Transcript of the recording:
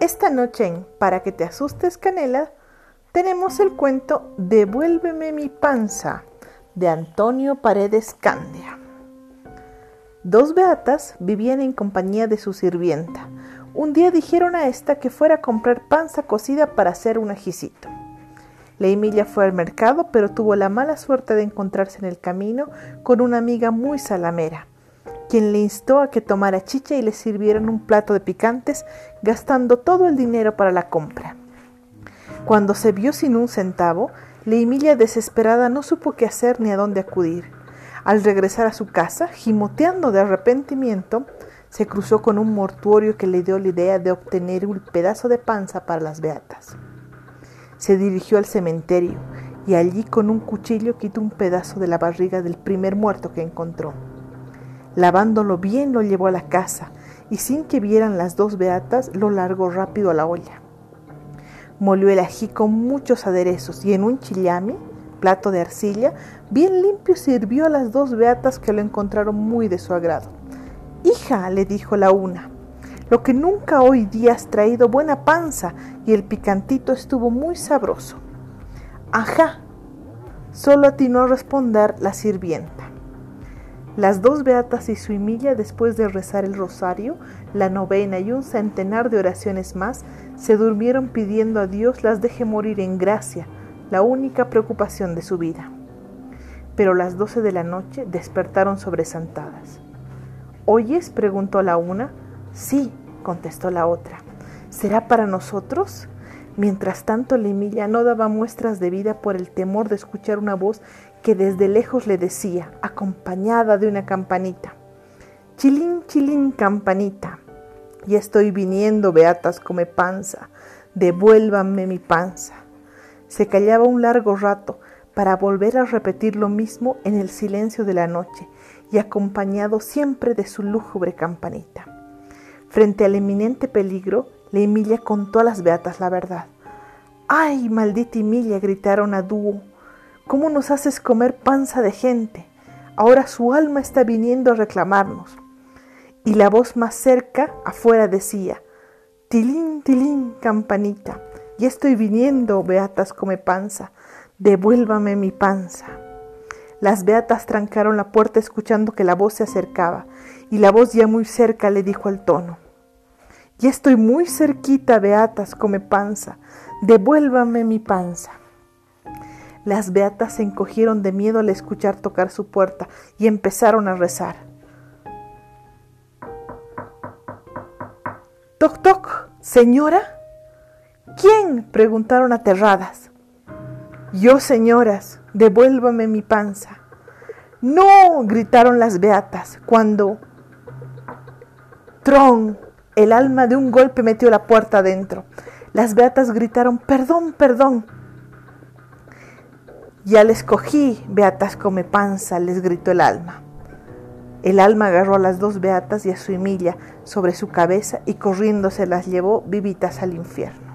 Esta noche en Para que te asustes, Canela, tenemos el cuento Devuélveme mi panza de Antonio Paredes Candia. Dos beatas vivían en compañía de su sirvienta. Un día dijeron a esta que fuera a comprar panza cocida para hacer un ajicito. La Emilia fue al mercado, pero tuvo la mala suerte de encontrarse en el camino con una amiga muy salamera quien le instó a que tomara chicha y le sirvieran un plato de picantes, gastando todo el dinero para la compra. Cuando se vio sin un centavo, la Emilia desesperada no supo qué hacer ni a dónde acudir. Al regresar a su casa, gimoteando de arrepentimiento, se cruzó con un mortuorio que le dio la idea de obtener un pedazo de panza para las beatas. Se dirigió al cementerio y allí con un cuchillo quitó un pedazo de la barriga del primer muerto que encontró. Lavándolo bien lo llevó a la casa y sin que vieran las dos beatas lo largó rápido a la olla. Molió el ají con muchos aderezos y en un chillami, plato de arcilla, bien limpio sirvió a las dos beatas que lo encontraron muy de su agrado. Hija, le dijo la una, lo que nunca hoy día has traído buena panza y el picantito estuvo muy sabroso. Ajá, solo atinó a responder la sirvienta. Las dos beatas y su Emilia, después de rezar el rosario, la novena y un centenar de oraciones más, se durmieron pidiendo a Dios las deje morir en gracia, la única preocupación de su vida. Pero las doce de la noche despertaron sobresaltadas. ¿Oyes? preguntó la una. Sí, contestó la otra. ¿Será para nosotros? Mientras tanto, la Emilia no daba muestras de vida por el temor de escuchar una voz que desde lejos le decía, acompañada de una campanita, Chilín, chilín, campanita, y estoy viniendo, beatas come panza, devuélvanme mi panza. Se callaba un largo rato para volver a repetir lo mismo en el silencio de la noche y acompañado siempre de su lúgubre campanita. Frente al eminente peligro, la Emilia contó a las beatas la verdad. ¡Ay, maldita Emilia! gritaron a dúo. ¿Cómo nos haces comer panza de gente? Ahora su alma está viniendo a reclamarnos. Y la voz más cerca, afuera, decía, Tilín, tilín, campanita, y estoy viniendo, beatas come panza, devuélvame mi panza. Las beatas trancaron la puerta escuchando que la voz se acercaba, y la voz ya muy cerca le dijo al tono, ya estoy muy cerquita, beatas, come panza, devuélvame mi panza. Las beatas se encogieron de miedo al escuchar tocar su puerta y empezaron a rezar. Toc toc, señora. ¿Quién? preguntaron aterradas. Yo, señoras, devuélvame mi panza. No, gritaron las beatas, cuando... Tron, el alma de un golpe metió la puerta adentro. Las beatas gritaron, perdón, perdón. Ya les cogí, beatas come panza, les gritó el alma. El alma agarró a las dos beatas y a su Emilia sobre su cabeza y corriendo se las llevó vivitas al infierno.